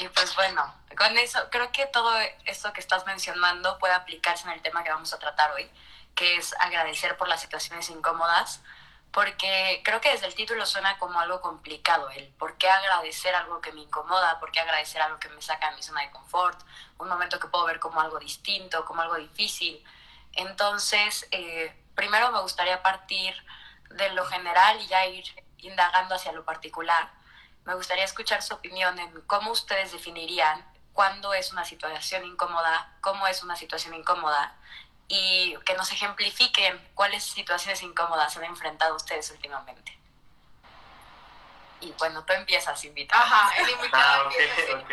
Y pues bueno, con eso creo que todo esto que estás mencionando puede aplicarse en el tema que vamos a tratar hoy, que es agradecer por las situaciones incómodas, porque creo que desde el título suena como algo complicado, el por qué agradecer algo que me incomoda, por qué agradecer algo que me saca de mi zona de confort, un momento que puedo ver como algo distinto, como algo difícil. Entonces, eh, primero me gustaría partir de lo general y ya ir indagando hacia lo particular. Me gustaría escuchar su opinión en cómo ustedes definirían cuándo es una situación incómoda, cómo es una situación incómoda y que nos ejemplifiquen cuáles situaciones incómodas han enfrentado ustedes últimamente. Y bueno, tú empiezas, invitado. Ajá, el invitado. Ah, ok, ok.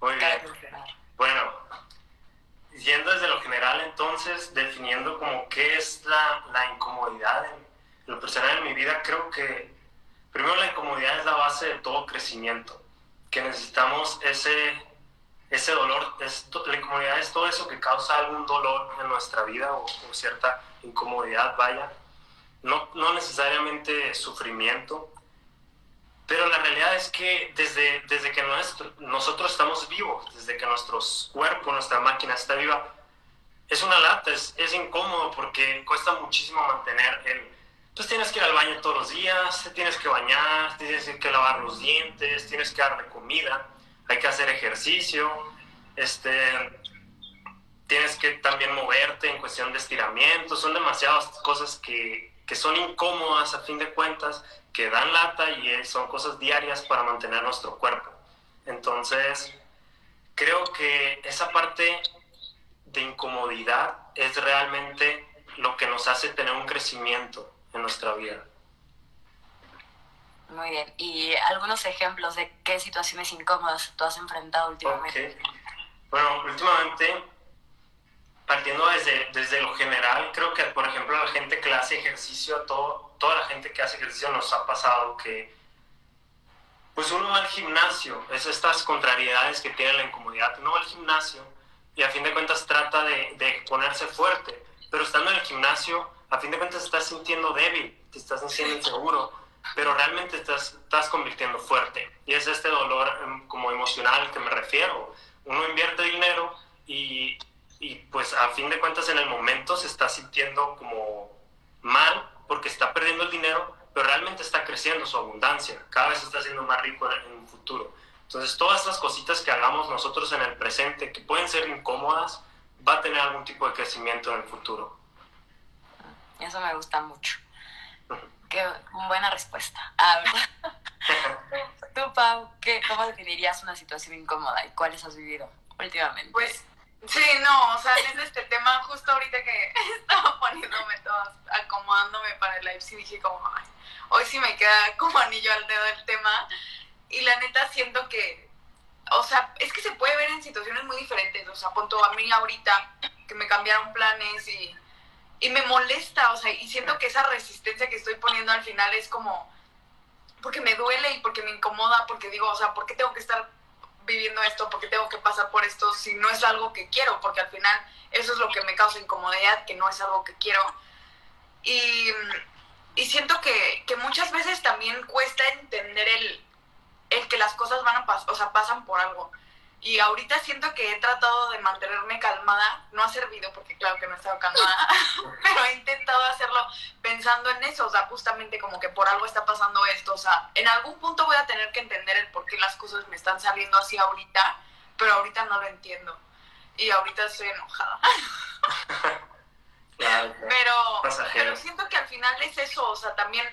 Muy bien. Bueno, yendo desde lo general, entonces, definiendo como qué es la, la incomodidad en lo personal en mi vida, creo que primero la incomodidad es la base de todo crecimiento, que necesitamos ese ese dolor, es, la incomodidad es todo eso que causa algún dolor en nuestra vida o, cierta incomodidad, vaya. No, no, necesariamente sufrimiento, pero la realidad es que desde, desde que nuestro, nosotros estamos vivos, desde que nuestro cuerpo, nuestra máquina está viva, es una lata, es, es incómodo porque cuesta muchísimo mantener el... Pues tienes que ir al baño todos los días, tienes que bañar, tienes que lavar los dientes, tienes que darle comida hay que hacer ejercicio, este, tienes que también moverte en cuestión de estiramiento, son demasiadas cosas que, que son incómodas a fin de cuentas, que dan lata y son cosas diarias para mantener nuestro cuerpo. Entonces, creo que esa parte de incomodidad es realmente lo que nos hace tener un crecimiento en nuestra vida. Muy bien. ¿Y algunos ejemplos de qué situaciones incómodas tú has enfrentado últimamente? Bueno, últimamente, partiendo desde, desde lo general, creo que, por ejemplo, la gente que hace ejercicio, todo, toda la gente que hace ejercicio nos ha pasado que, pues uno va al gimnasio, es estas contrariedades que tiene la incomodidad, uno va al gimnasio y a fin de cuentas trata de, de ponerse fuerte, pero estando en el gimnasio, a fin de cuentas estás sintiendo débil, te estás sintiendo inseguro pero realmente estás, estás convirtiendo fuerte. Y es este dolor em, como emocional que me refiero. Uno invierte dinero y, y pues a fin de cuentas en el momento se está sintiendo como mal porque está perdiendo el dinero, pero realmente está creciendo su abundancia. Cada vez está siendo más rico en, en un futuro. Entonces todas estas cositas que hagamos nosotros en el presente, que pueden ser incómodas, va a tener algún tipo de crecimiento en el futuro. Eso me gusta mucho. Qué buena respuesta. A ver. Tú, Pau, ¿qué, ¿cómo definirías una situación incómoda y cuáles has vivido últimamente? Pues, sí, no, o sea, desde este tema, justo ahorita que estaba poniéndome todas, acomodándome para el live, sí dije como, Ay, hoy sí me queda como anillo al dedo el tema. Y la neta siento que, o sea, es que se puede ver en situaciones muy diferentes. O sea, punto a mí ahorita que me cambiaron planes y y me molesta, o sea, y siento que esa resistencia que estoy poniendo al final es como, porque me duele y porque me incomoda, porque digo, o sea, ¿por qué tengo que estar viviendo esto? ¿Por qué tengo que pasar por esto si no es algo que quiero? Porque al final eso es lo que me causa incomodidad, que no es algo que quiero. Y, y siento que, que, muchas veces también cuesta entender el, el que las cosas van a pasar, o sea, pasan por algo. Y ahorita siento que he tratado de mantenerme calmada. No ha servido porque claro que no he estado calmada, pero he intentado hacerlo pensando en eso. O sea, justamente como que por algo está pasando esto. O sea, en algún punto voy a tener que entender el por qué las cosas me están saliendo así ahorita, pero ahorita no lo entiendo. Y ahorita estoy enojada. pero, pero siento que al final es eso. O sea, también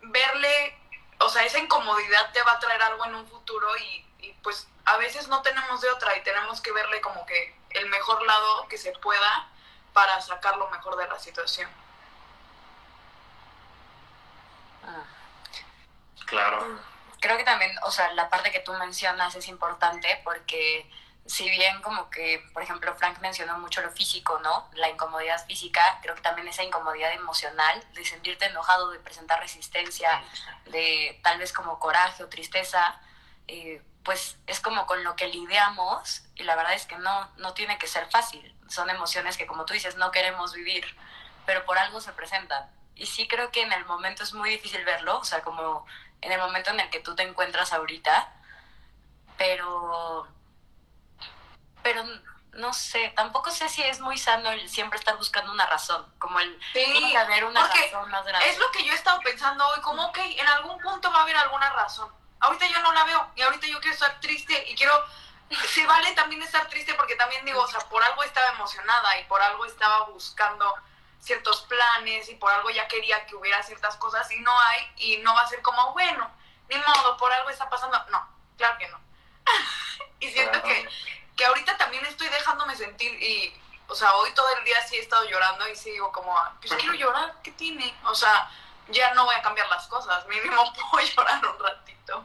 verle, o sea, esa incomodidad te va a traer algo en un futuro y, y pues a veces no tenemos de otra y tenemos que verle como que el mejor lado que se pueda para sacar lo mejor de la situación. Ah. Claro. Creo que también, o sea, la parte que tú mencionas es importante porque si bien como que, por ejemplo, Frank mencionó mucho lo físico, ¿no? La incomodidad física, creo que también esa incomodidad emocional de sentirte enojado, de presentar resistencia, de tal vez como coraje o tristeza, eh, pues es como con lo que lidiamos y la verdad es que no, no tiene que ser fácil. Son emociones que como tú dices no queremos vivir, pero por algo se presentan. Y sí creo que en el momento es muy difícil verlo, o sea, como en el momento en el que tú te encuentras ahorita, pero, pero no sé, tampoco sé si es muy sano el siempre estar buscando una razón, como el sí, haber una razón más grande. Es lo que yo he estado pensando hoy, como, ok, en algún punto va a haber alguna razón. Ahorita yo no la veo y ahorita yo quiero estar triste y quiero, se vale también estar triste porque también digo, o sea, por algo estaba emocionada y por algo estaba buscando ciertos planes y por algo ya quería que hubiera ciertas cosas y no hay y no va a ser como, bueno, ni modo, por algo está pasando. No, claro que no. y siento que que ahorita también estoy dejándome sentir y, o sea, hoy todo el día sí he estado llorando y sí digo como, pues quiero llorar, ¿qué tiene? O sea, ya no voy a cambiar las cosas, mínimo puedo llorar un ratito.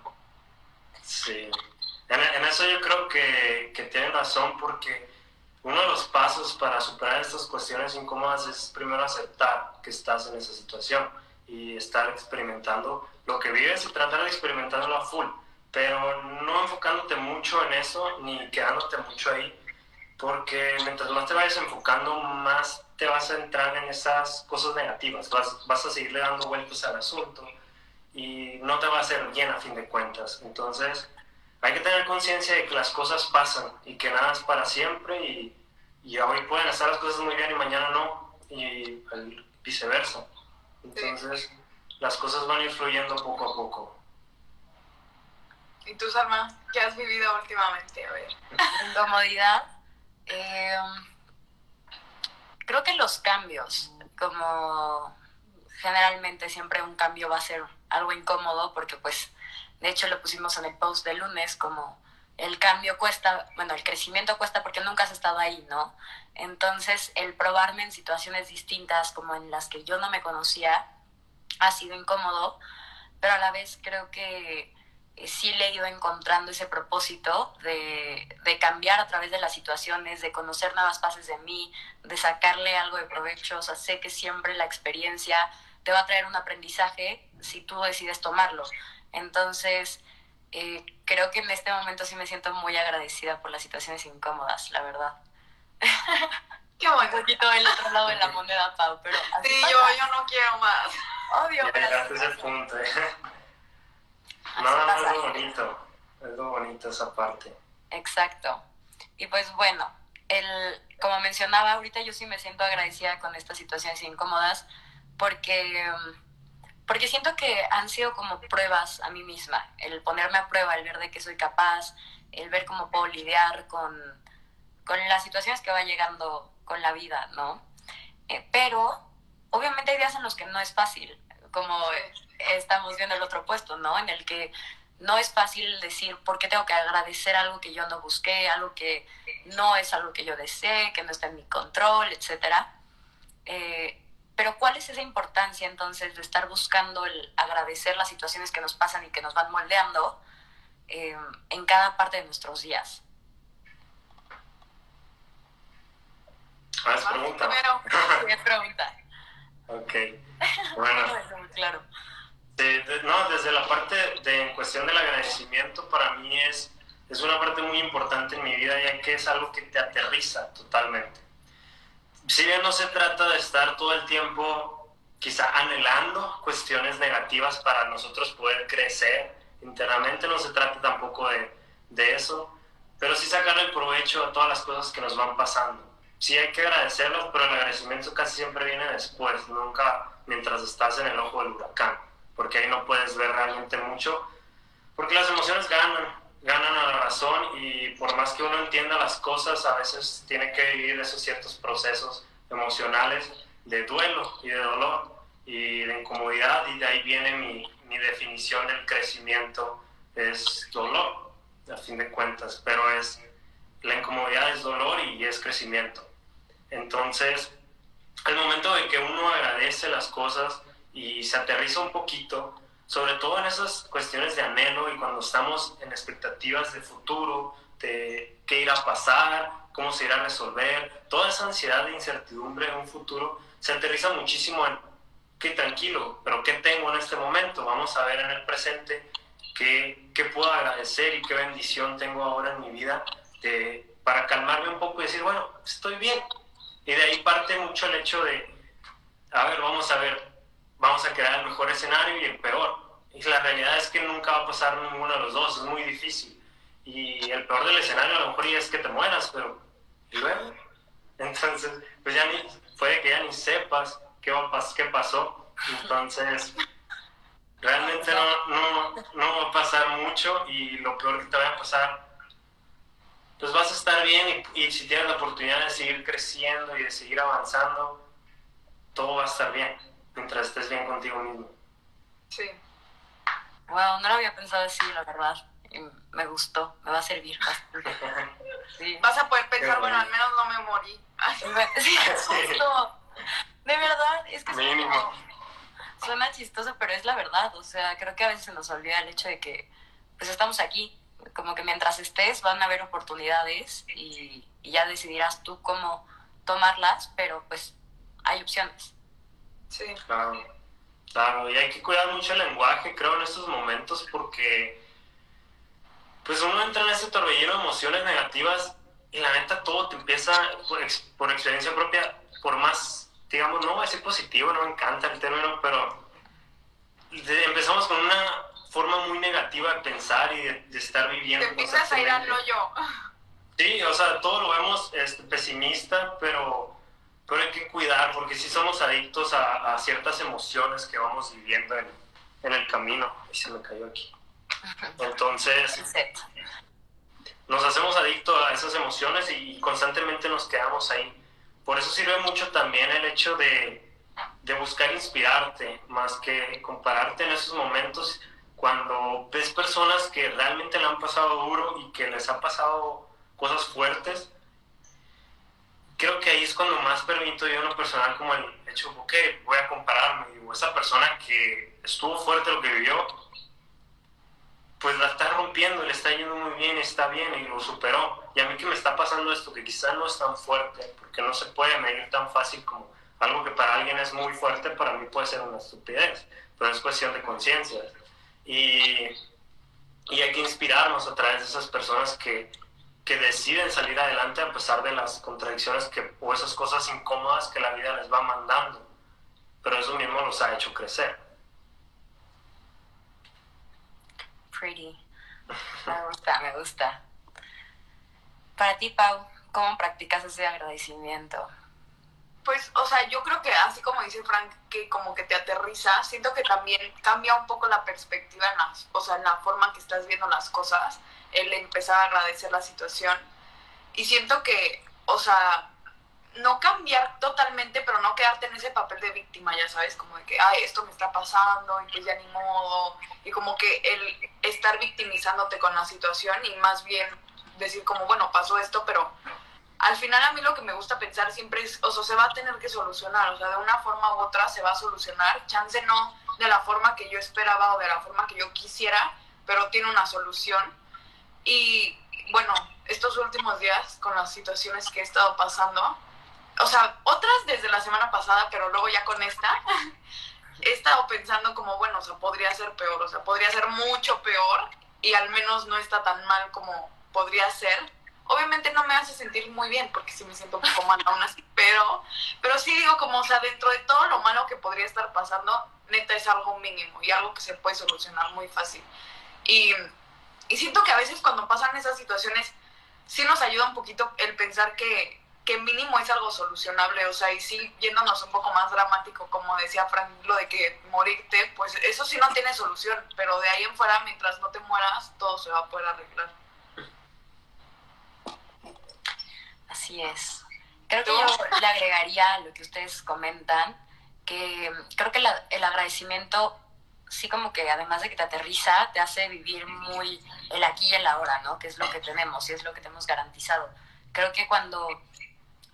Sí, en, eso yo creo que, que tienen razón porque uno de los pasos para superar estas cuestiones incómodas es primero aceptar que estás en esa situación y estar experimentando lo que vives y tratar de experimentarlo a full pero no enfocándote mucho en eso ni quedándote mucho ahí, porque mientras más te vayas enfocando, más te vas a entrar en esas cosas negativas, vas, vas a seguirle dando vueltas al asunto y no te va a hacer bien a fin de cuentas. Entonces, hay que tener conciencia de que las cosas pasan y que nada es para siempre y, y hoy pueden estar las cosas muy bien y mañana no, y viceversa. Entonces, las cosas van a ir fluyendo poco a poco. ¿Y tú, Salma, qué has vivido últimamente? A ver. Incomodidad. Eh, creo que los cambios, como generalmente siempre un cambio va a ser algo incómodo, porque pues, de hecho lo pusimos en el post de lunes, como el cambio cuesta, bueno, el crecimiento cuesta porque nunca has estado ahí, ¿no? Entonces, el probarme en situaciones distintas, como en las que yo no me conocía, ha sido incómodo, pero a la vez creo que sí le he ido encontrando ese propósito de, de, cambiar a través de las situaciones, de conocer nuevas fases de mí, de sacarle algo de provecho. O sea, sé que siempre la experiencia te va a traer un aprendizaje si tú decides tomarlo. Entonces, eh, creo que en este momento sí me siento muy agradecida por las situaciones incómodas, la verdad. Qué bueno. Un poquito del otro lado de la moneda, Pau, pero... Sí, yo, yo no quiero más. Obvio, pero... ese punto. ¿eh? No, no, es lo bonito, es lo bonito esa parte. Exacto. Y pues bueno, el, como mencionaba, ahorita yo sí me siento agradecida con estas situaciones incómodas porque, porque siento que han sido como pruebas a mí misma, el ponerme a prueba, el ver de qué soy capaz, el ver cómo puedo lidiar con, con las situaciones que va llegando con la vida, ¿no? Eh, pero obviamente hay días en los que no es fácil, como estamos viendo el otro puesto, ¿no? En el que no es fácil decir por qué tengo que agradecer algo que yo no busqué, algo que no es algo que yo desee, que no está en mi control, etc. Eh, pero ¿cuál es esa importancia entonces de estar buscando el agradecer las situaciones que nos pasan y que nos van moldeando eh, en cada parte de nuestros días? Ah, es pregunta. es pregunta. Ok. Bueno. claro no, desde la parte de en cuestión del agradecimiento, para mí es, es una parte muy importante en mi vida, ya que es algo que te aterriza totalmente. Si bien no se trata de estar todo el tiempo quizá anhelando cuestiones negativas para nosotros poder crecer internamente, no se trata tampoco de, de eso, pero sí sacar el provecho a todas las cosas que nos van pasando. Sí hay que agradecerlos, pero el agradecimiento casi siempre viene después, nunca mientras estás en el ojo del huracán porque ahí no puedes ver realmente mucho, porque las emociones ganan, ganan a la razón y por más que uno entienda las cosas, a veces tiene que vivir esos ciertos procesos emocionales de duelo y de dolor y de incomodidad y de ahí viene mi, mi definición del crecimiento, es dolor, a fin de cuentas, pero es la incomodidad es dolor y es crecimiento. Entonces, el momento en que uno agradece las cosas, y se aterriza un poquito, sobre todo en esas cuestiones de anhelo y cuando estamos en expectativas de futuro, de qué irá a pasar, cómo se irá a resolver, toda esa ansiedad de incertidumbre en un futuro, se aterriza muchísimo en qué tranquilo, pero qué tengo en este momento, vamos a ver en el presente qué, qué puedo agradecer y qué bendición tengo ahora en mi vida de, para calmarme un poco y decir, bueno, estoy bien. Y de ahí parte mucho el hecho de, a ver, vamos a ver, vamos a crear el mejor escenario y el peor. Y la realidad es que nunca va a pasar ninguno de los dos, es muy difícil. y el peor del escenario a lo mejor ya es que te mueras, pero ¿y luego? Entonces, pues ya ni, puede que ya ni sepas qué, va qué pasó. Entonces, realmente no, no, no va a pasar mucho y lo peor que te va a pasar, pues vas a estar bien y, y si tienes la oportunidad de seguir creciendo y de seguir avanzando, todo va a estar bien mientras estés bien contigo mismo. Sí. Wow, no lo había pensado así, la verdad. Y me gustó, me va a servir Sí. Vas a poder pensar, bueno, al menos no me morí. Sí, justo. De verdad, es que como, suena chistoso, pero es la verdad. O sea, creo que a veces se nos olvida el hecho de que pues estamos aquí. Como que mientras estés van a haber oportunidades y, y ya decidirás tú cómo tomarlas, pero pues hay opciones. Sí. Claro, claro, y hay que cuidar mucho el lenguaje, creo, en estos momentos, porque pues uno entra en ese torbellino de emociones negativas y la neta todo te empieza, por, por experiencia propia, por más, digamos, no voy a decir positivo, no me encanta el término, pero empezamos con una forma muy negativa de pensar y de, estar viviendo. Te empiezas a ir al hoyo. Sí, o sea, todo lo vemos este, pesimista, pero pero hay que cuidar porque si somos adictos a, ciertas emociones que vamos viviendo en, el camino. Y se me cayó aquí. Entonces, nos hacemos adictos a esas emociones y constantemente nos quedamos ahí. Por eso sirve mucho también el hecho de, de buscar inspirarte, más que compararte en esos momentos cuando ves personas que realmente le han pasado duro y que les han pasado cosas fuertes creo que ahí es cuando más permito yo en lo personal como el hecho, ok, voy a compararme, digo, esa persona que estuvo fuerte lo que vivió, pues la está rompiendo, le está yendo muy bien, está bien y lo superó. Y a mí que me está pasando esto, que quizás no es tan fuerte, porque no se puede medir tan fácil como algo que para alguien es muy fuerte, para mí puede ser una estupidez, pero es cuestión de conciencia. Y, y hay que inspirarnos a través de esas personas que, que deciden salir adelante a pesar de las contradicciones que, o esas cosas incómodas que la vida les va mandando. Pero eso mismo los ha hecho crecer. Pretty. Me gusta, me gusta. Para ti, Pau, ¿cómo practicas ese agradecimiento? Pues, o sea, yo creo que así como dice Frank, que como que te aterriza, siento que también cambia un poco la perspectiva en las, o sea, en la forma que estás viendo las cosas el empezar a agradecer la situación. Y siento que, o sea, no cambiar totalmente, pero no quedarte en ese papel de víctima, ya sabes, como de que, ay, esto me está pasando y pues ya ni modo. Y como que el estar victimizándote con la situación y más bien decir como, bueno, pasó esto, pero al final a mí lo que me gusta pensar siempre es, o sea, se va a tener que solucionar, o sea, de una forma u otra se va a solucionar, chance no de la forma que yo esperaba o de la forma que yo quisiera, pero tiene una solución y bueno, estos últimos días con las situaciones que he estado pasando, o sea, otras desde la semana pasada, pero luego ya con esta, he estado pensando como, bueno, o sea, podría ser peor, o sea, podría ser mucho peor y al menos no está tan mal como podría ser. Obviamente no me hace sentir muy bien porque sí me siento un poco mal aún así, pero, pero sí digo como, o sea, dentro de todo lo malo que podría estar pasando, neta es algo mínimo y algo que se puede solucionar muy fácil. Y y siento que a veces cuando pasan esas situaciones, sí nos ayuda un poquito el pensar que, que mínimo es algo solucionable, o sea, y sí, yéndonos un poco más dramático, como decía Frank, lo de que morirte, pues eso sí no tiene solución, pero de ahí en fuera, mientras no te mueras, todo se va a poder arreglar. Así es. Creo que yo le agregaría a lo que ustedes comentan, que creo que el agradecimiento sí como que además de que te aterriza, te hace vivir muy el aquí y el ahora, ¿no? Que es lo que tenemos y es lo que tenemos garantizado. Creo que cuando,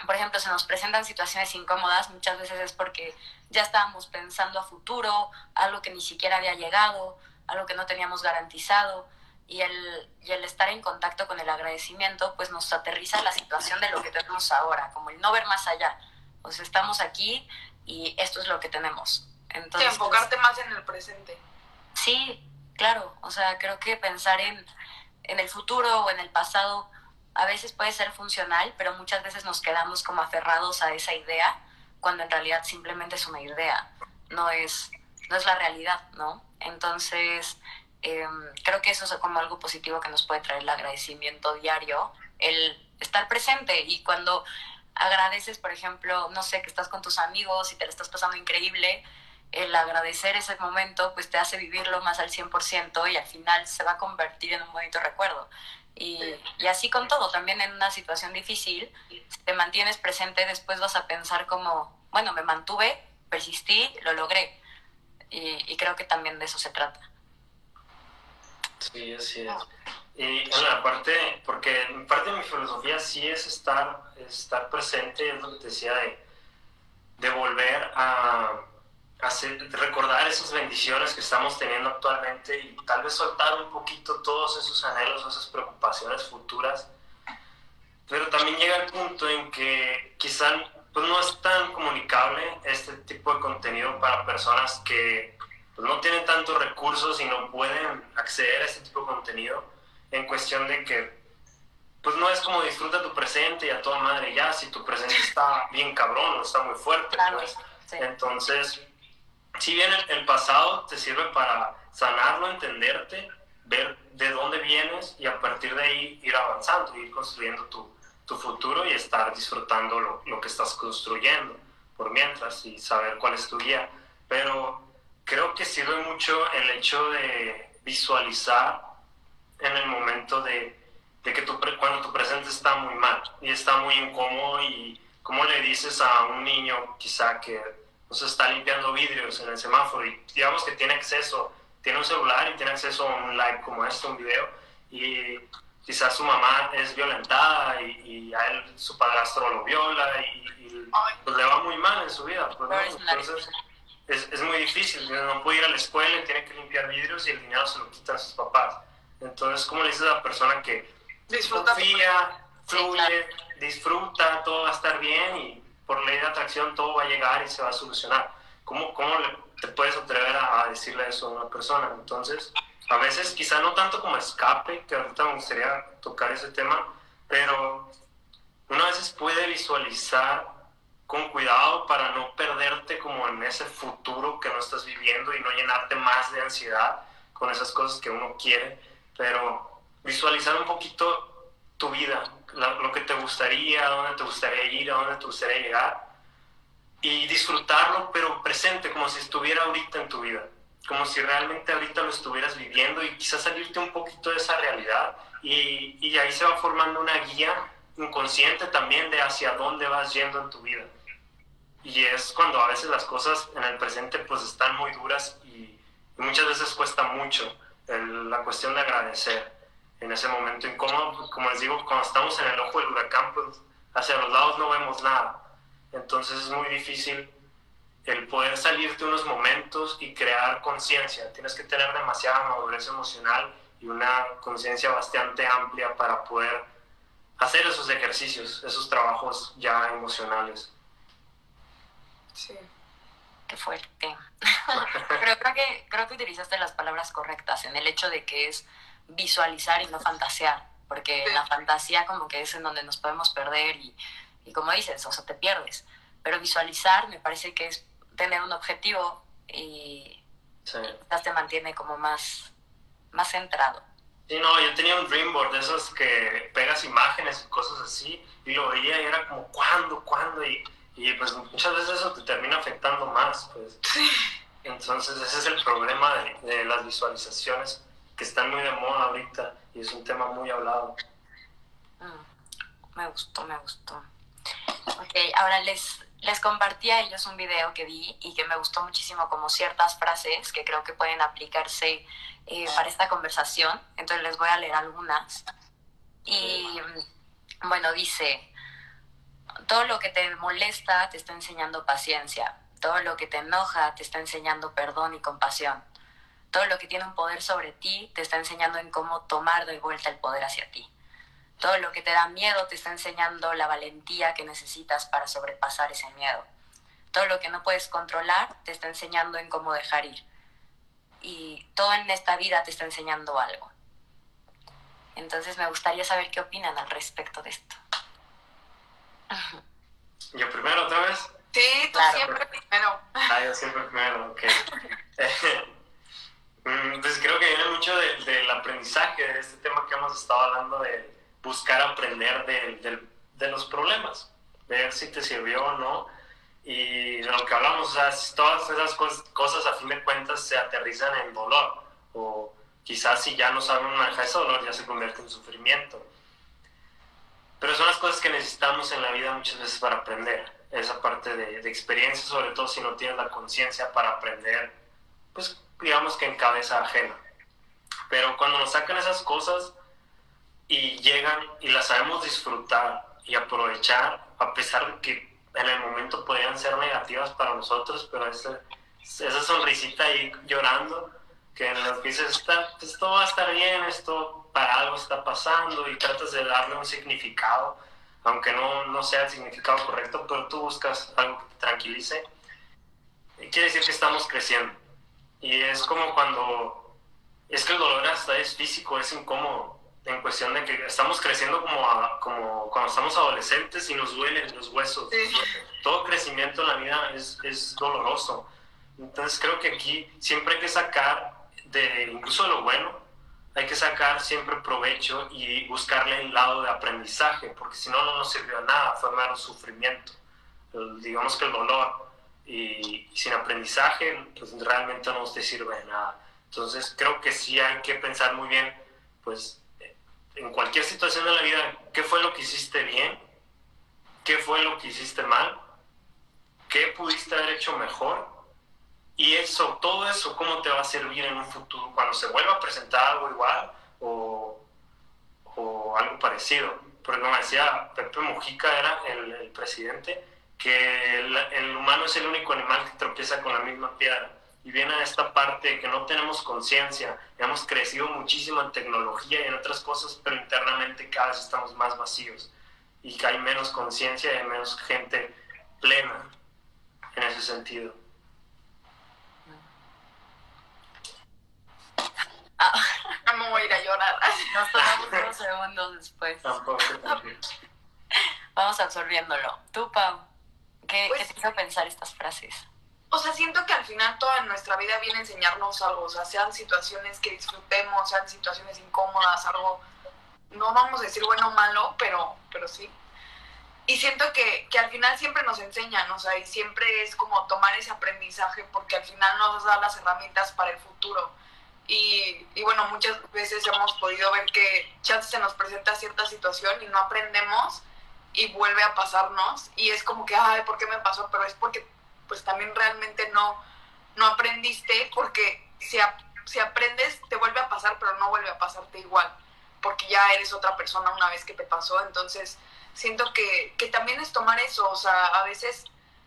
por ejemplo, se nos presentan situaciones incómodas, muchas veces es porque ya estábamos pensando a futuro, algo que ni siquiera había llegado, algo que no teníamos garantizado. Y el, y el estar en contacto con el agradecimiento, pues nos aterriza la situación de lo que tenemos ahora, como el no ver más allá. Pues estamos aquí y esto es lo que tenemos entonces, enfocarte más en el presente. Sí, claro. O sea, creo que pensar en, en el futuro o en el pasado a veces puede ser funcional, pero muchas veces nos quedamos como aferrados a esa idea cuando en realidad simplemente es una idea, no es, no es la realidad, ¿no? Entonces, em, creo que eso es como algo positivo que nos puede traer el agradecimiento diario, el estar presente y cuando agradeces, por ejemplo, no sé, que estás con tus amigos y te lo estás pasando increíble, el agradecer ese momento pues te hace vivirlo más al 100% y al final se va a convertir en un bonito recuerdo. Y, y, así con todo, también en una situación difícil, si te mantienes presente, después vas a pensar como, bueno, me mantuve, persistí, lo logré. Y, y creo que también de eso se trata. Sí, así es. Y bueno, aparte, porque parte de mi filosofía sí es estar, estar presente, es lo que te decía, de, de volver a recordar esas bendiciones que estamos teniendo actualmente y tal vez soltar un poquito todos esos anhelos, esas preocupaciones futuras. Pero también llega el punto en que quizá pues, no es tan comunicable este tipo de contenido para personas que pues, no tienen tantos recursos y no pueden acceder a este tipo de contenido en cuestión de que pues no es como disfruta tu presente y a toda madre ya, si tu presente está bien cabrón o está muy fuerte. Pues. Entonces, si bien el, pasado te sirve para sanarlo, entenderte, ver de dónde vienes y a partir de ahí ir avanzando, ir construyendo tu, tu futuro y estar disfrutando lo, lo, que estás construyendo por mientras y saber cuál es tu guía. Pero creo que sirve mucho el hecho de visualizar en el momento de, de que tu, cuando tu presente está muy mal y está muy incómodo y cómo le dices a un niño quizá que se está limpiando vidrios en el semáforo y digamos que tiene acceso, tiene un celular y tiene acceso a un live como este, un video, y quizás su mamá es violentada y, a él su padrastro lo viola y, pues le va muy mal en su vida. Pues, Entonces es, es, muy difícil, no puede ir a la escuela y tiene que limpiar vidrios y el dinero se lo quitan sus papás. Entonces, ¿cómo le dices a la persona que Disfruta confía, fluye, disfruta, todo va a estar bien y por ley de atracción todo va a llegar y se va a solucionar. ¿Cómo, cómo te puedes atrever a, decirle eso a una persona? Entonces, a veces quizá no tanto como escape, que ahorita me gustaría tocar ese tema, pero una veces puede visualizar con cuidado para no perderte como en ese futuro que no estás viviendo y no llenarte más de ansiedad con esas cosas que uno quiere, pero visualizar un poquito tu vida, lo que te gustaría, a dónde te gustaría ir, a dónde te gustaría llegar. Y disfrutarlo, pero presente, como si estuviera ahorita en tu vida, como si realmente ahorita lo estuvieras viviendo y quizás salirte un poquito de esa realidad. Y, y ahí se va formando una guía inconsciente también de hacia dónde vas yendo en tu vida. Y es cuando a veces las cosas en el presente pues están muy duras y, muchas veces cuesta mucho la cuestión de agradecer en ese momento incómodo, como les digo, cuando estamos en el ojo del huracán, pues hacia los lados no vemos nada. Entonces es muy difícil el poder salirte unos momentos y crear conciencia. Tienes que tener demasiada madurez emocional y una conciencia bastante amplia para poder hacer esos ejercicios, esos trabajos ya emocionales. Sí. Qué fuerte. Pero creo que, creo que utilizaste las palabras correctas en el hecho de que es visualizar y no fantasear, porque la fantasía como que es en donde nos podemos perder y, y como dices, o sea, te pierdes. Pero visualizar me parece que es tener un objetivo y sí. te mantiene como más, más centrado. Sí, no, yo tenía un dream board de esos que pegas imágenes y cosas así y lo veía y era como, ¿cuándo? ¿Cuándo? Y, y pues muchas veces eso te termina afectando más, pues. Entonces ese es el problema de, de las visualizaciones que están muy de moda ahorita y es un tema muy hablado. Mm, me gustó, me gustó. Ok, ahora les, les compartí a ellos un video que vi y que me gustó muchísimo como ciertas frases que creo que pueden aplicarse eh, para esta conversación. Entonces les voy a leer algunas. Y mm, bueno, dice, todo lo que te molesta te está enseñando paciencia, todo lo que te enoja te está enseñando perdón y compasión todo lo que tiene un poder sobre ti te está enseñando en cómo tomar de vuelta el poder hacia ti. Todo lo que te da miedo te está enseñando la valentía que necesitas para sobrepasar ese miedo. Todo lo que no puedes controlar te está enseñando en cómo dejar ir. Y todo en esta vida te está enseñando algo. Entonces me gustaría saber qué opinan al respecto de esto. ¿Yo primero otra vez? Sí, tú siempre primero. Ah, yo siempre primero, ok. Mm, pues creo que viene mucho del aprendizaje, de este tema que hemos estado hablando, de buscar aprender de, de los problemas, ver si te sirvió o no. Y de lo que hablamos, o sea, todas esas cosas a fin de cuentas se aterrizan en dolor, o quizás si ya no saben manejar ese dolor, ya se convierte en sufrimiento. Pero son las cosas que necesitamos en la vida muchas veces para aprender, esa parte de, de experiencia, sobre todo si no tienes la conciencia para aprender, pues digamos que en cabeza ajena. Pero cuando nos sacan esas cosas y llegan y las sabemos disfrutar y aprovechar, a pesar de que en el momento podrían ser negativas para nosotros, pero esa, esa sonrisita ahí llorando, que nos dices, esto va a estar bien, esto para algo está pasando y tratas de darle un significado, aunque no, no sea el significado correcto, pero tú buscas algo que te tranquilice, quiere decir que estamos creciendo. Y es como cuando, es que el dolor hasta es físico, es incómodo, en cuestión de que estamos creciendo como, como cuando estamos adolescentes y nos duelen los huesos. Todo crecimiento en la vida es, es doloroso. Entonces creo que aquí siempre hay que sacar, de, incluso de lo bueno, hay que sacar siempre provecho y buscarle el lado de aprendizaje, porque si no, no nos sirvió nada, fue mero sufrimiento. digamos que el dolor y, sin aprendizaje, pues realmente no te sirve de nada. Entonces creo que sí hay que pensar muy bien, pues en cualquier situación de la vida, ¿qué fue lo que hiciste bien? ¿Qué fue lo que hiciste mal? ¿Qué pudiste haber hecho mejor? Y eso, todo eso, ¿cómo te va a servir en un futuro cuando se vuelva a presentar algo igual o, o algo parecido? Porque como decía Pepe Mujica, era el, el presidente, que el, humano es el único animal que tropieza con la misma piedra. Y viene a esta parte que no tenemos conciencia, hemos crecido muchísimo en tecnología y en otras cosas, pero internamente cada vez estamos más vacíos y que hay menos conciencia y hay menos gente plena en ese sentido. Ah, no voy a ir a llorar. Nos tomamos unos segundos después. Vamos absorbiéndolo. Tú, Pau. ¿Qué, pues, te hizo pensar estas frases? O sea, siento que al final toda nuestra vida viene a enseñarnos algo, o sea, sean situaciones que disfrutemos, sean situaciones incómodas, algo, no vamos a decir bueno o malo, pero, pero sí. Y siento que, que al final siempre nos enseñan, o sea, y siempre es como tomar ese aprendizaje porque al final nos da las herramientas para el futuro. Y, y, bueno, muchas veces hemos podido ver que ya se nos presenta cierta situación y no aprendemos y vuelve a pasarnos y es como que, ay, ¿por qué me pasó? Pero es porque pues también realmente no, no aprendiste porque si, si aprendes te vuelve a pasar, pero no vuelve a pasarte igual, porque ya eres otra persona una vez que te pasó, entonces siento que, que también es tomar eso, o sea, a veces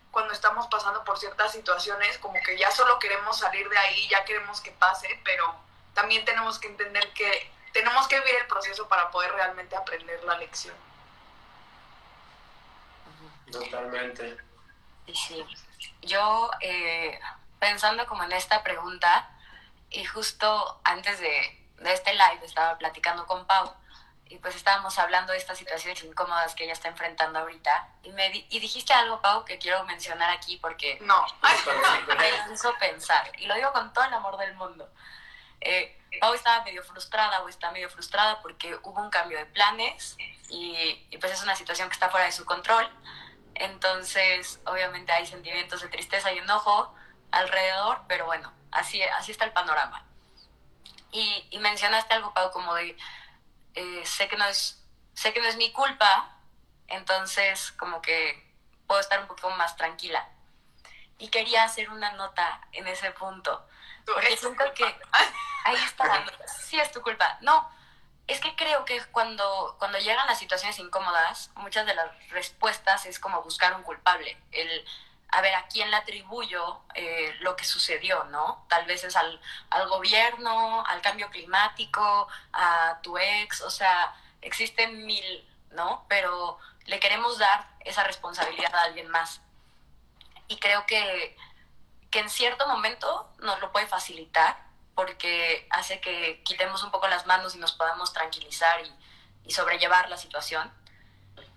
cuando estamos pasando por ciertas situaciones, como que ya solo queremos salir de ahí, ya queremos que pase, pero también tenemos que entender que tenemos que vivir el proceso para poder realmente aprender la lección. Totalmente. Sí, yo eh, pensando como en esta pregunta y justo antes de, de, este live estaba platicando con Pau y pues estábamos hablando de estas situaciones incómodas que ella está enfrentando ahorita y, me y dijiste algo, Pau, que quiero mencionar aquí porque no. me hizo pensar y lo digo con todo el amor del mundo. Eh, Pau estaba medio frustrada o está medio frustrada porque hubo un cambio de planes y, y pues es una situación que está fuera de su control entonces, obviamente hay sentimientos de tristeza y enojo alrededor, pero bueno, así, así está el panorama. Y, y mencionaste algo, Pau, como de, eh, sé, que no es, sé que no es mi culpa, entonces como que puedo estar un poco más tranquila. Y quería hacer una nota en ese punto. Porque siento que ahí está, sí es tu culpa. No, es que que cuando, cuando llegan las situaciones incómodas, muchas de las respuestas es como buscar un culpable, el a ver a quién le atribuyo eh, lo que sucedió, ¿no? Tal vez es al, al gobierno, al cambio climático, a tu ex, o sea, existen mil, ¿no? Pero le queremos dar esa responsabilidad a alguien más. Y creo que, que en cierto momento nos lo puede facilitar, porque hace que quitemos un poco las manos y nos podamos tranquilizar y, sobrellevar la situación,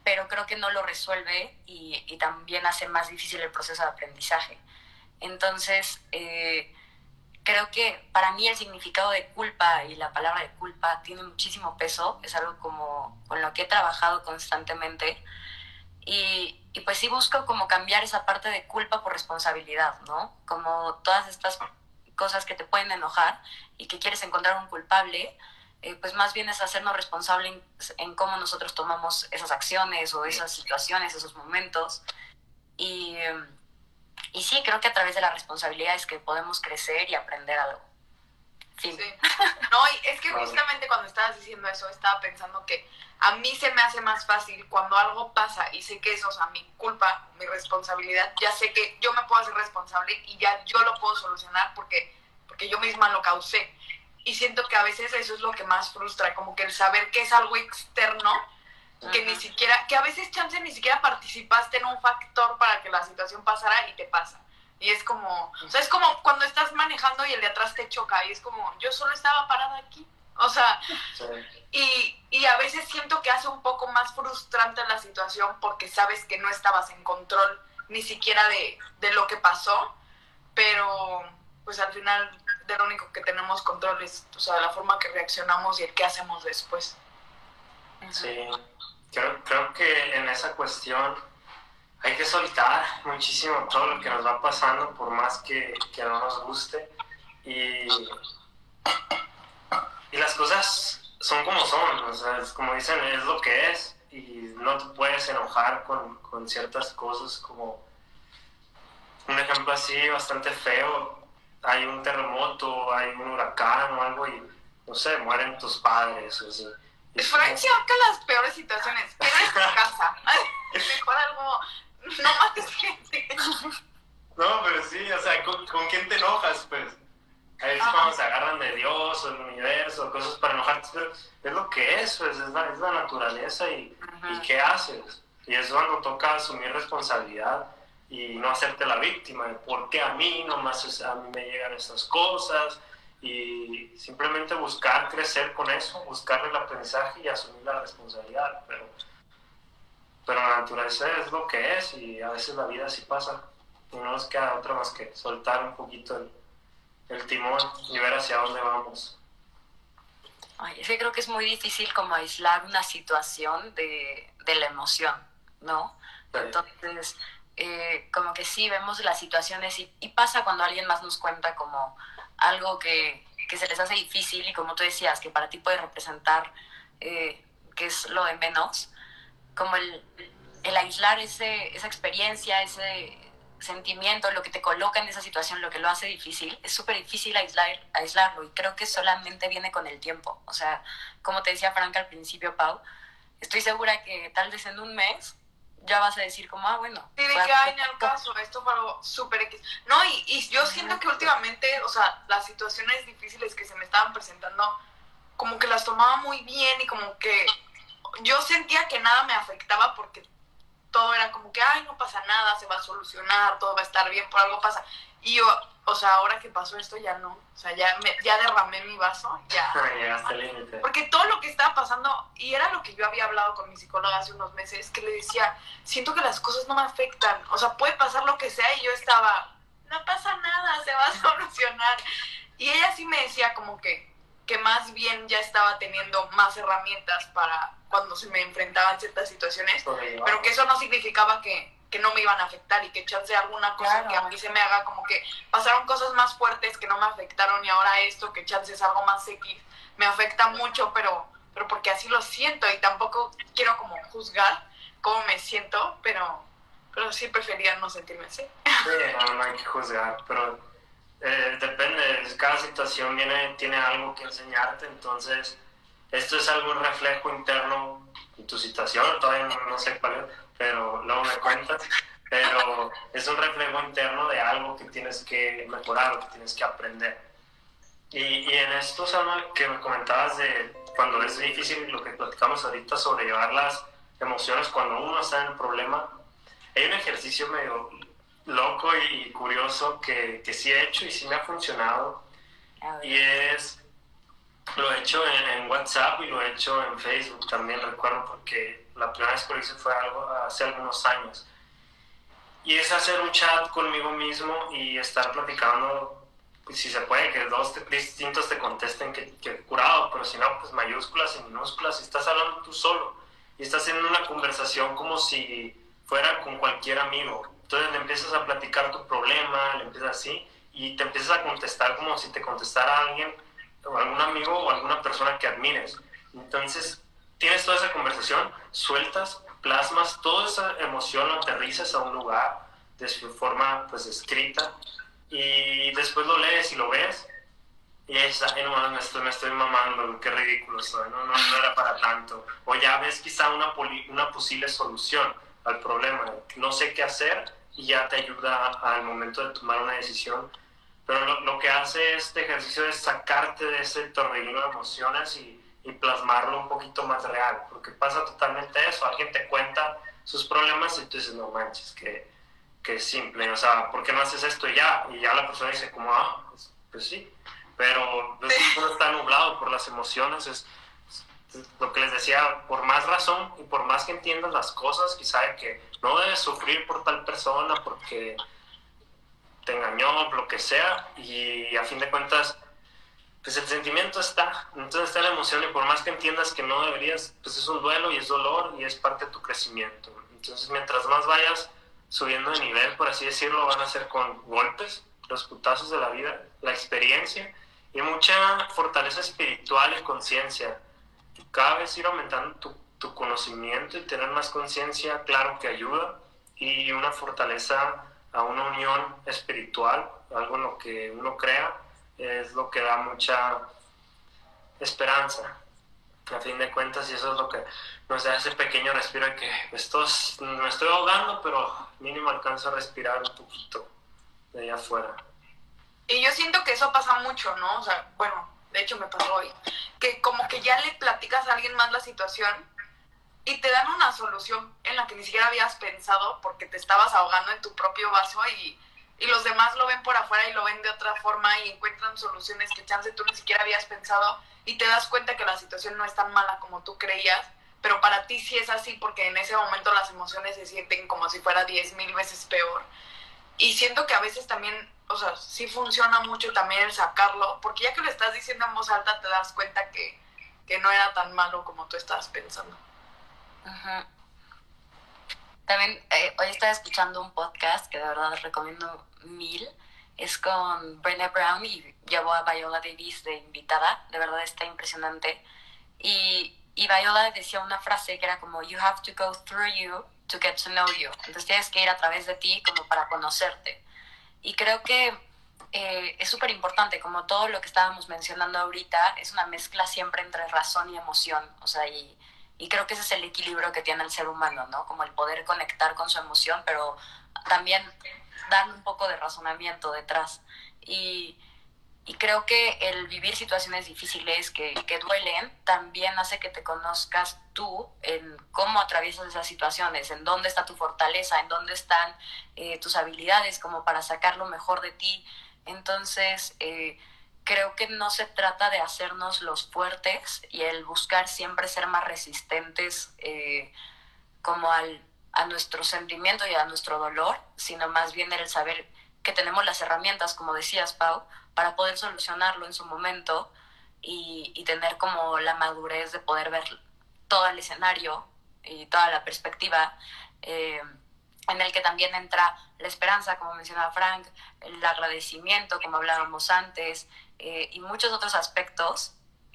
pero creo que no lo resuelve y, también hace más difícil el proceso de aprendizaje. Entonces, eh, creo que para mí el significado de culpa y la palabra de culpa tiene muchísimo peso, es algo como con lo que he trabajado constantemente y, y pues sí busco como cambiar esa parte de culpa por responsabilidad, ¿no? Como todas estas cosas que te pueden enojar y que quieres encontrar un culpable, eh, pues más bien es hacernos responsables en, en, cómo nosotros tomamos esas acciones o esas situaciones, esos momentos. Y, y sí, creo que a través de la responsabilidad es que podemos crecer y aprender algo. Sí. No, y es que justamente cuando estabas diciendo eso, estaba pensando que a mí se me hace más fácil cuando algo pasa y sé que es, o sea, mi culpa, mi responsabilidad, ya sé que yo me puedo hacer responsable y ya yo lo puedo solucionar porque, porque yo misma lo causé. Y siento que a veces eso es lo que más frustra, como que el saber que es algo externo, que ni siquiera, que a veces chance ni siquiera participaste en un factor para que la situación pasara y te pasa. Y es como, o sea, es como cuando estás manejando y el de atrás te choca y es como, yo solo estaba parada aquí. O sea, y, y, a veces siento que hace un poco más frustrante la situación porque sabes que no estabas en control ni siquiera de, de lo que pasó, pero pues al final de lo único que tenemos control es, o sea, la forma que reaccionamos y el qué hacemos después. Sí, creo, creo que en esa cuestión hay que soltar muchísimo todo lo que nos va pasando, por más que, que no nos guste. Y, y, las cosas son como son, o sea, es como dicen, es lo que es. Y no te puedes enojar con, con ciertas cosas, como un ejemplo así bastante feo. Hay un terremoto, hay un huracán o algo y, no sé, mueren tus padres o así. Francia, las peores situaciones. Queda en tu casa. Mejor algo no mates gente. No, pero sí, o sea, ¿con, quién te enojas? Pues ahí es cuando se agarran de Dios o el universo, cosas para enojarte, pero es lo que es, pues, es, la, es la naturaleza y, y, qué haces. Y es cuando toca asumir responsabilidad y no hacerte la víctima de por qué a mí nomás a mí me llegan estas cosas y simplemente buscar crecer con eso, buscar el aprendizaje y asumir la responsabilidad, pero pero la naturaleza es lo que es y a veces la vida así pasa. Y no nos queda otra más que soltar un poquito el, el timón y ver hacia dónde vamos. Ay, es que creo que es muy difícil como aislar una situación de, de la emoción, ¿no? Entonces, eh, como que sí, vemos las situaciones y, y, pasa cuando alguien más nos cuenta como algo que, que, se les hace difícil y como tú decías, que para ti puede representar eh, que es lo de menos, como el, el aislar ese, esa experiencia, ese sentimiento, lo que te coloca en esa situación, lo que lo hace difícil, es súper difícil aislar, aislarlo y creo que solamente viene con el tiempo. O sea, como te decía Franca al principio, Pau, estoy segura que tal vez en un mes ya vas a decir como, ah, bueno. Sí, de que, hay en el caso, esto fue algo súper X. No, y, y yo siento que últimamente, o sea, las situaciones difíciles que se me estaban presentando, como que las tomaba muy bien y como que yo sentía que nada me afectaba porque todo era como que, ay, no pasa nada, se va a solucionar, todo va a estar bien, por algo pasa. Y yo, o sea, ahora que pasó esto ya no, o sea, ya, me, ya derramé mi vaso, ya. Porque todo lo que estaba pasando, y era lo que yo había hablado con mi psicóloga hace unos meses, que le decía, siento que las cosas no me afectan, o sea, puede pasar lo que sea, y yo estaba, no pasa nada, se va a solucionar. Y ella sí me decía como que, que más bien ya estaba teniendo más herramientas para cuando se me enfrentaban ciertas situaciones, pero que eso no significaba que, que, no me iban a afectar y que chance alguna cosa que a mí se me haga como que pasaron cosas más fuertes que no me afectaron y ahora esto que chance es algo más X me afecta mucho, pero, pero porque así lo siento y tampoco quiero como juzgar cómo me siento, pero, pero sí prefería no sentirme así. Sí, no, no hay que juzgar, pero eh, depende, cada situación viene, tiene algo que enseñarte, entonces esto es algún reflejo interno en tu situación, todavía no, sé cuál es, pero luego me cuentas, pero es un reflejo interno de algo que tienes que mejorar o que tienes que aprender. Y, y en esto, Salma, que me comentabas de cuando es difícil lo que platicamos ahorita sobre llevar las emociones cuando uno está en el problema, hay un ejercicio medio loco y curioso que, que sí he hecho y sí me ha funcionado. Y es lo he hecho en, WhatsApp y lo he hecho en Facebook también, recuerdo, porque la primera vez que lo hice fue algo hace algunos años. Y es hacer un chat conmigo mismo y estar platicando si se puede, que dos distintos te contesten que, que curado, pero si no, pues mayúsculas y minúsculas, y estás hablando tú solo, y estás en una conversación como si fuera con cualquier amigo. Entonces le empiezas a platicar tu problema, le empiezas así, y te empiezas a contestar como si te contestara alguien, o algún amigo o alguna persona que admires. Entonces, tienes toda esa conversación, sueltas, plasmas toda esa emoción, lo aterrizas a un lugar de su forma pues escrita y después lo lees y lo ves y es, ay, no, me estoy, me estoy mamando, qué ridículo soy, no, no, no era para tanto. O ya ves quizá una, una posible solución al problema, no sé qué hacer y ya te ayuda al momento de tomar una decisión. Pero lo, lo que hace este ejercicio es sacarte de ese torbellino de emociones y, y plasmarlo un poquito más real, porque pasa totalmente eso, alguien te cuenta sus problemas y tú dices, no manches, que, que simple, o sea, ¿por qué no haces esto ya? Y ya la persona dice, como, ah, pues, pues sí, pero pues, uno está nublado por las emociones, es, lo que les decía, por más razón y por más que entiendas las cosas, quizá que no debes sufrir por tal persona porque te engañó, lo que sea, y a fin de cuentas, pues el sentimiento está, entonces está la emoción y por más que entiendas que no deberías, pues es un duelo y es dolor y es parte de tu crecimiento. Entonces mientras más vayas subiendo de nivel, por así decirlo, van a ser con golpes, los putazos de la vida, la experiencia y mucha fortaleza espiritual y conciencia. Cada vez ir aumentando tu, tu conocimiento y tener más conciencia, claro que ayuda, y una fortaleza a una unión espiritual, algo en lo que uno crea, es lo que da mucha esperanza. A fin de cuentas, y eso es lo que nos da ese pequeño respiro de que pues, me estoy ahogando, pero mínimo alcanzo a respirar un poquito de allá afuera. Y yo siento que eso pasa mucho, ¿no? O sea, bueno, de hecho me pasó hoy, que como que ya le platicas a alguien más la situación y te dan una solución en la que ni siquiera habías pensado porque te estabas ahogando en tu propio vaso y, y los demás lo ven por afuera y lo ven de otra forma y encuentran soluciones que chance tú ni siquiera habías pensado y te das cuenta que la situación no es tan mala como tú creías, pero para ti sí es así porque en ese momento las emociones se sienten como si fuera diez mil veces peor. Y siento que a veces también o sea, sí funciona mucho también el sacarlo, porque ya que lo estás diciendo en voz alta te das cuenta que, que no era tan malo como tú estabas pensando. Ajá. También eh, hoy estaba escuchando un podcast que de verdad recomiendo mil. Es con Brené Brown y llevó a Viola Davis de invitada. De verdad está impresionante. Y, y Viola decía una frase que era como, you have to go through you to get to know you. Entonces tienes que ir a través de ti como para conocerte. Y creo que eh, es súper importante, como todo lo que estábamos mencionando ahorita, es una mezcla siempre entre razón y emoción, o sea, y, y creo que ese es el equilibrio que tiene el ser humano, ¿no? Como el poder conectar con su emoción, pero también darle un poco de razonamiento detrás. Y, y creo que el vivir situaciones difíciles que, que, duelen también hace que te conozcas tú en cómo atraviesas esas situaciones, en dónde está tu fortaleza, en dónde están eh, tus habilidades como para sacar lo mejor de ti. Entonces, eh, creo que no se trata de hacernos los fuertes y el buscar siempre ser más resistentes eh, como al, a nuestro sentimiento y a nuestro dolor, sino más bien el saber que tenemos las herramientas, como decías, Pau, para poder solucionarlo en su momento y, y, tener como la madurez de poder ver todo el escenario y toda la perspectiva, eh, en el que también entra la esperanza, como mencionaba Frank, el agradecimiento, como hablábamos antes, eh, y muchos otros aspectos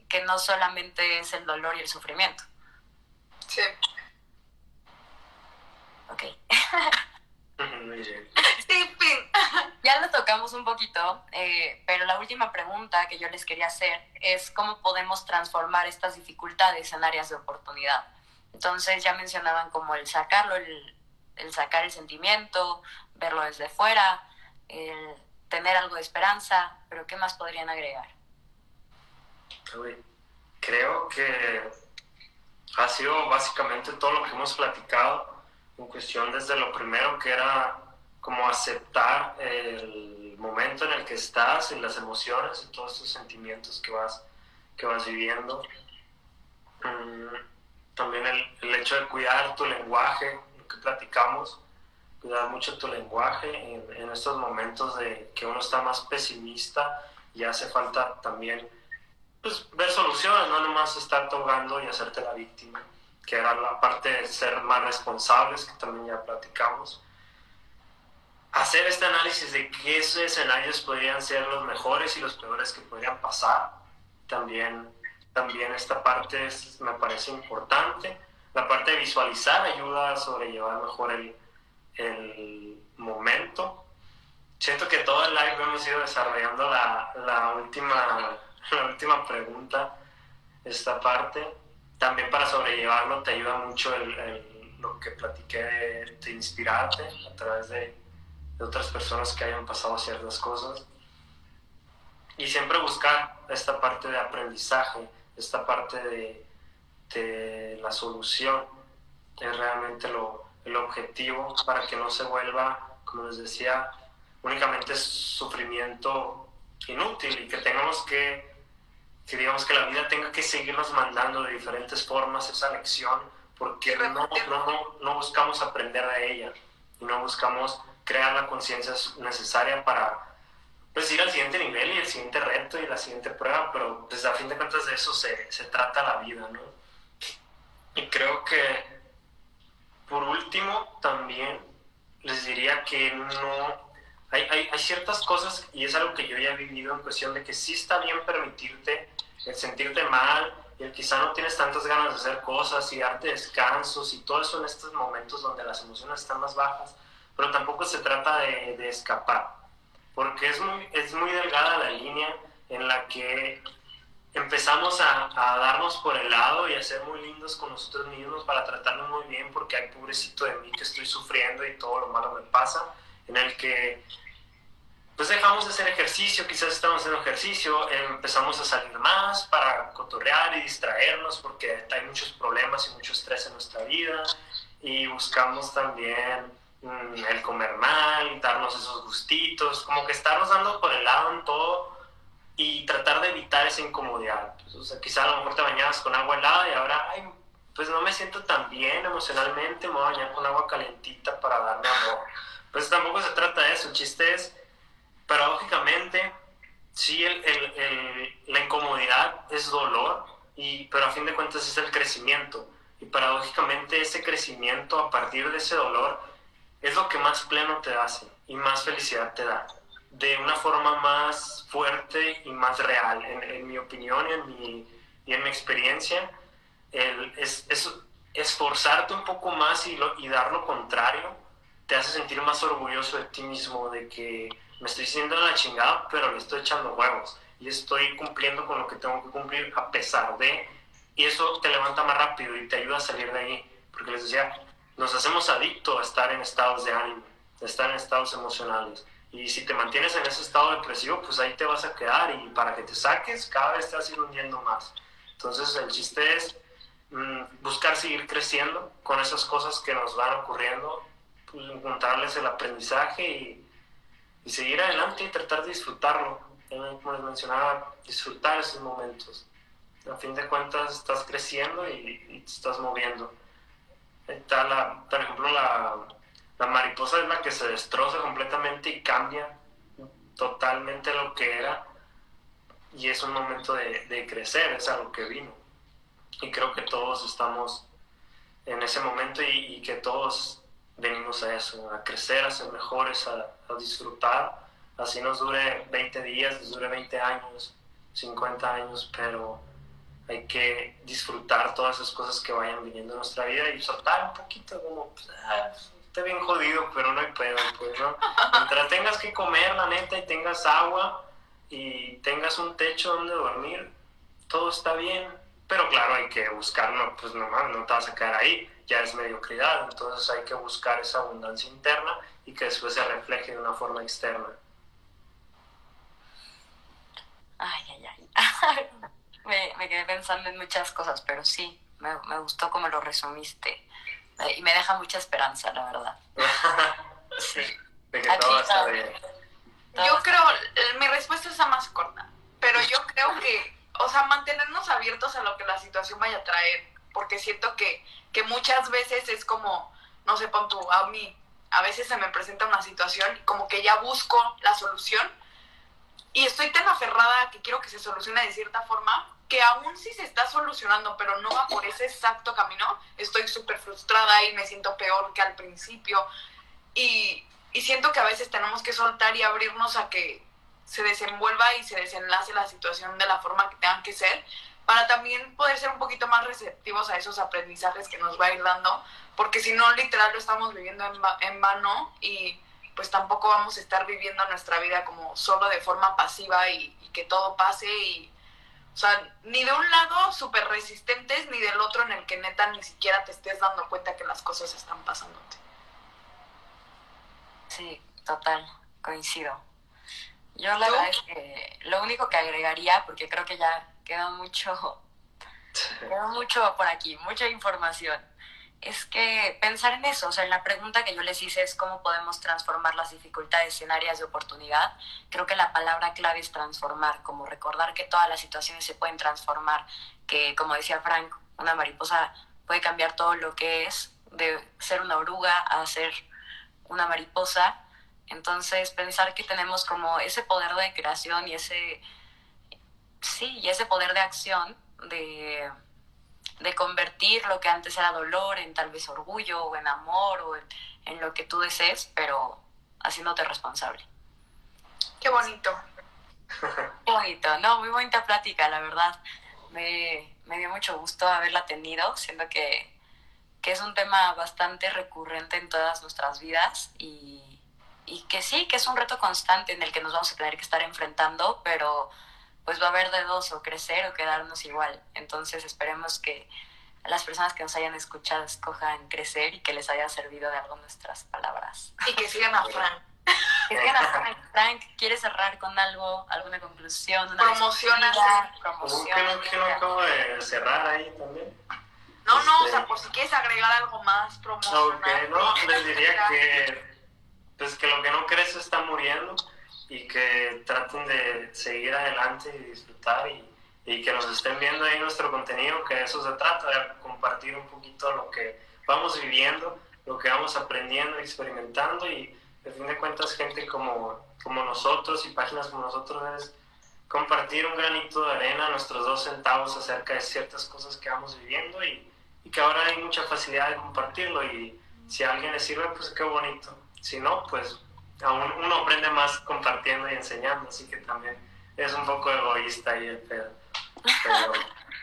que no solamente es el dolor y el sufrimiento. Sí. Ok. Sí, fin. Ya lo tocamos un poquito, eh, pero la última pregunta que yo les quería hacer es cómo podemos transformar estas dificultades en áreas de oportunidad. Entonces ya mencionaban como el sacarlo, el, el sacar el sentimiento, verlo desde fuera, el tener algo de esperanza, pero ¿qué más podrían agregar? Creo que ha sido básicamente todo lo que hemos platicado en cuestión desde lo primero que era como aceptar el momento en el que estás y las emociones y todos estos sentimientos que vas, que vas viviendo. Mm, también el, el, hecho de cuidar tu lenguaje, lo que platicamos, cuidar mucho tu lenguaje en, estos momentos de que uno está más pesimista y hace falta también pues, ver soluciones, no nomás estar togando y hacerte la víctima, que era la parte de ser más responsables, que también ya platicamos. Hacer este análisis de qué escenarios podrían ser los mejores y los peores que podrían pasar, también, también esta parte me parece importante. La parte de visualizar ayuda a sobrellevar mejor el, el momento. Siento que todo el live hemos ido desarrollando la, la última la última pregunta, esta parte. También para sobrellevarlo te ayuda mucho el, lo que platiqué de, inspirarte a través de, de, otras personas que hayan pasado ciertas cosas. Y siempre buscar esta parte de aprendizaje, esta parte de, de la solución, es realmente lo, el objetivo para que no se vuelva, como les decía, únicamente sufrimiento inútil y que tengamos que que digamos que la vida tenga que seguirnos mandando de diferentes formas esa lección porque no, no, no, buscamos aprender de ella y no buscamos crear la conciencia necesaria para pues, ir al siguiente nivel y el siguiente reto y la siguiente prueba, pero pues a fin de cuentas de eso se, se trata la vida, ¿no? Y creo que por último también les diría que no hay, hay, hay, ciertas cosas, y es algo que yo ya he vivido en cuestión de que sí está bien permitirte el sentirte mal, y el quizá no tienes tantas ganas de hacer cosas y darte descansos y todo eso en estos momentos donde las emociones están más bajas, pero tampoco se trata de, de escapar, porque es muy, es muy delgada la línea en la que empezamos a, a, darnos por el lado y a ser muy lindos con nosotros mismos para tratarnos muy bien porque hay pobrecito de mí que estoy sufriendo y todo lo malo me pasa, en el que pues dejamos de hacer ejercicio, quizás estamos haciendo ejercicio, empezamos a salir más para cotorrear y distraernos porque hay muchos problemas y mucho estrés en nuestra vida y buscamos también mm, el comer mal, darnos esos gustitos, como que estarnos dando por el lado en todo y tratar de evitar esa incomodidad. Pues, o sea, quizás a lo mejor te bañabas con agua helada y ahora, ay, pues no me siento tan bien emocionalmente, me voy a bañar con agua calentita para darme amor. Pues tampoco se trata de eso, el chiste es paradójicamente, sí, el, el, la incomodidad es dolor, y, pero a fin de cuentas es el crecimiento. Y paradójicamente ese crecimiento a partir de ese dolor es lo que más pleno te hace y más felicidad te da. De una forma más fuerte y más real, en, en mi opinión y en mi, y en mi experiencia, el, es, es, esforzarte un poco más y, lo, y dar lo contrario te hace sentir más orgulloso de ti mismo, de que me estoy sintiendo la chingada, pero le estoy echando huevos y estoy cumpliendo con lo que tengo que cumplir a pesar de, y eso te levanta más rápido y te ayuda a salir de ahí, porque les decía, nos hacemos adictos a estar en estados de ánimo, a estar en estados emocionales. Y si te mantienes en ese estado depresivo, pues ahí te vas a quedar y para que te saques, cada vez te vas a ir hundiendo más. Entonces el chiste es mmm, buscar seguir creciendo con esas cosas que nos van ocurriendo, pues, encontrarles el aprendizaje y y seguir adelante y tratar de disfrutarlo. Como les mencionaba, disfrutar esos momentos. A fin de cuentas estás creciendo y, te estás moviendo. Está la, por ejemplo, la, la mariposa es la que se destroza completamente y cambia totalmente lo que era. Y es un momento de, de crecer, es algo que vino. Y creo que todos estamos en ese momento y, y que todos venimos a eso, a crecer, a ser mejores, a, a, disfrutar. Así nos dure 20 días, nos dure 20 años, 50 años, pero hay que disfrutar todas esas cosas que vayan viniendo a nuestra vida y soltar un poquito, como, pues, ah, está bien jodido, pero no hay pedo, pues, ¿no? Mientras tengas que comer, la neta, y tengas agua y tengas un techo donde dormir, todo está bien, pero claro, hay que buscarlo, pues nomás no te vas a quedar ahí ya es mediocridad, entonces hay que buscar esa abundancia interna y que después se refleje de una forma externa. Ay, ay, ay. me, me, quedé pensando en muchas cosas, pero sí, me, me gustó como lo resumiste. Y me deja mucha esperanza, la verdad. sí. De que todo está bien. Yo creo, mi respuesta es la más corta, pero yo creo que, o sea, mantenernos abiertos a lo que la situación vaya a traer porque siento que, que muchas veces es como, no sé, pon tú, a mí, a veces se me presenta una situación como que ya busco la solución y estoy tan aferrada que quiero que se solucione de cierta forma que aún si se está solucionando, pero no va por ese exacto camino, estoy súper frustrada y me siento peor que al principio. Y, y siento que a veces tenemos que soltar y abrirnos a que se desenvuelva y se desenlace la situación de la forma que tengan que ser, para también poder ser un poquito más receptivos a esos aprendizajes que nos va a ir dando, porque si no, literal lo estamos viviendo en, en vano y pues tampoco vamos a estar viviendo nuestra vida como solo de forma pasiva y, y que todo pase y o sea, ni de un lado súper resistentes, ni del otro en el que neta ni siquiera te estés dando cuenta que las cosas están pasándote. Sí, total, coincido. Yo la verdad es que lo único que agregaría, porque creo que ya quedó mucho, mucho por aquí, mucha información es que pensar en eso, o sea, en la pregunta que yo les hice es cómo podemos transformar las dificultades en áreas de oportunidad. Creo que la palabra clave es transformar, como recordar que todas las situaciones se pueden transformar, que como decía Frank, una mariposa puede cambiar todo lo que es, de ser una oruga a ser una mariposa. Entonces, pensar que tenemos como ese poder de creación y ese, sí, y ese poder de acción de de convertir lo que antes era dolor en tal vez orgullo o en amor o en, lo que tú desees, pero haciéndote responsable. Qué bonito. Qué bonito, no, muy bonita plática, la verdad. Me, me dio mucho gusto haberla tenido, siendo que, que, es un tema bastante recurrente en todas nuestras vidas y, y que sí, que es un reto constante en el que nos vamos a tener que estar enfrentando, pero pues va a haber de dos, o crecer o quedarnos igual. Entonces esperemos que las personas que nos hayan escuchado escojan crecer y que les haya servido de algo nuestras palabras. Y que sigan a Frank. Que sigan a Frank. Frank, ¿quieres cerrar con algo, alguna conclusión? Una promociona. Promoción. que no acabo de cerrar ahí también? No, no, o sea, este, por si quieres agregar algo más, promocionar. no, les diría que, pues que lo que no crece está muriendo y que traten de seguir adelante y disfrutar y, y, que nos estén viendo ahí nuestro contenido, que eso se trata, de compartir un poquito lo que vamos viviendo, lo que vamos aprendiendo, experimentando y de fin de cuentas gente como, como nosotros y páginas como nosotros es compartir un granito de arena, nuestros dos centavos acerca de ciertas cosas que vamos viviendo y, y que ahora hay mucha facilidad de compartirlo y si a alguien le sirve, pues qué bonito. Si no, pues aún uno aprende más compartiendo y enseñando, así que también es un poco egoísta y el pedo. Pero,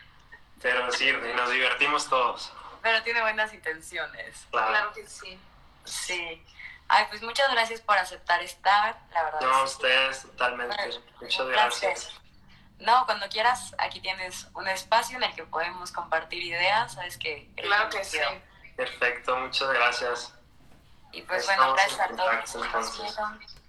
pero sirve, nos divertimos todos. Pero tiene buenas intenciones. Claro, que sí. Sí. Ay, pues muchas gracias por aceptar estar, la verdad. No, ustedes totalmente. muchas gracias. No, cuando quieras, aquí tienes un espacio en el que podemos compartir ideas, sabes que... Claro que sí. Perfecto, muchas gracias. Y pues bueno, gracias a todos